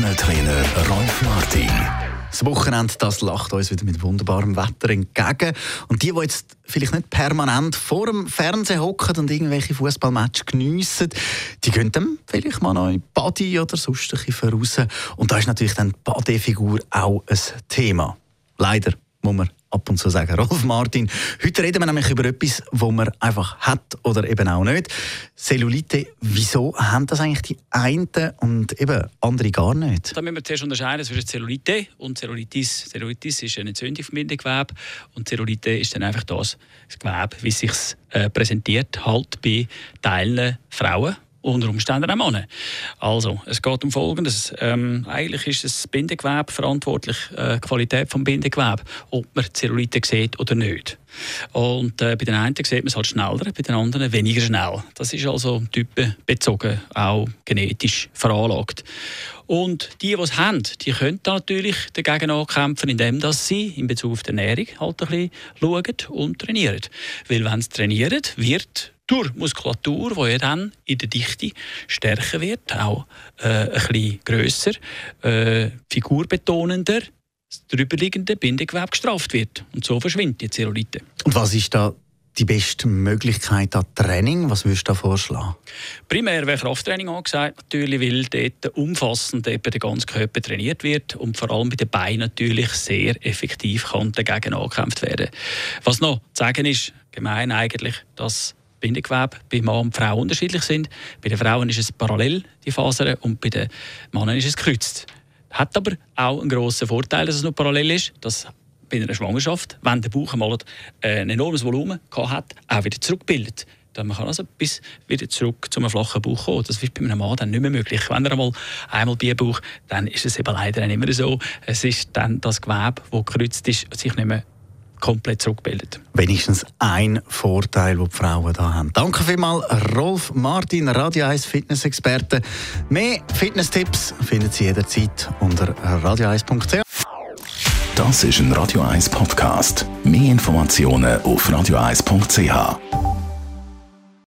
mit dem Personal Trainer Rolf Martin. Das Wochenende das lacht uns wieder mit wunderbarem Wetter entgegen. Und die, die jetzt vielleicht nicht permanent vor dem Fernsehen hocken und irgendwelche Fußballmatches geniessen, die gehen dann vielleicht mal noch in Body oder sonst ein bisschen raus. Und da ist natürlich dann die Bodyfigur auch ein Thema. Leider muss man ab und zu sagen, Rolf Martin. Heute reden wir nämlich über etwas, wo man einfach hat oder eben auch nicht. Cellulite, wieso haben das eigentlich die einen und eben andere gar nicht? Da müssen wir zuerst unterscheiden zwischen Zellulite und Zellulitis. Zellulitis ist eine Entzündung vom Bindegewebe und Zellulite ist dann einfach das, das Gewebe, wie es sich äh, präsentiert, halt bei Teilen Frauen unter Umständen auch Männer. Also, es geht um Folgendes. Ähm, eigentlich ist das Bindegewebe verantwortlich, äh, die Qualität des Bindegewebes, ob man Zellulite sieht oder nicht. Und äh, bei den einen sieht man es halt schneller, bei den anderen weniger schnell. Das ist also typenbezogen, auch genetisch veranlagt. Und die, die es haben, die können natürlich dagegen ankämpfen, indem dass sie in Bezug auf die Ernährung halt ein bisschen schauen und trainieren. Weil wenn sie trainieren, wird durch Muskulatur, die ja dann in der Dichte stärker wird, auch äh, ein bisschen grösser, äh, figurbetonender, das drüberliegende Bindegewebe gestraft wird. Und so verschwindet die Zellulite. Und was ist da die beste Möglichkeit an Training? Was würdest du da vorschlagen? Primär wäre Krafttraining angesagt, natürlich, weil dort umfassend eben der ganze Körper trainiert wird und vor allem bei den Beinen natürlich sehr effektiv kann dagegen angekämpft werden. Was noch zu sagen ist, gemein eigentlich, dass Bindegewebe bei Mann und Frau unterschiedlich sind. Bei den Frauen ist es parallel, die Fasern, und bei den Männern ist es gekreuzt. Hat aber auch einen grossen Vorteil, dass es nur parallel ist. Dass bei einer Schwangerschaft, wenn der Bauch einmal äh, ein enormes Volumen hat, auch wieder zurückbildet. Man kann also bis wieder zurück zu einem flachen Bauch kommen. Das wird bei einem Mann dann nicht mehr möglich. Wenn er einmal einmal Bierbauch, dann ist es eben leider nicht mehr so. Es ist dann das Gewebe, das gekreuzt ist, sich nicht mehr komplett zurückbildet. Wenigstens ein Vorteil, den die Frauen da haben. Danke vielmals, Rolf Martin, Radio 1 Fitness-Experte. Mehr Fitness-Tipps finden Sie jederzeit unter radio1.ch. Das ist ein Radio 1 Podcast. Mehr Informationen auf radio1.ch.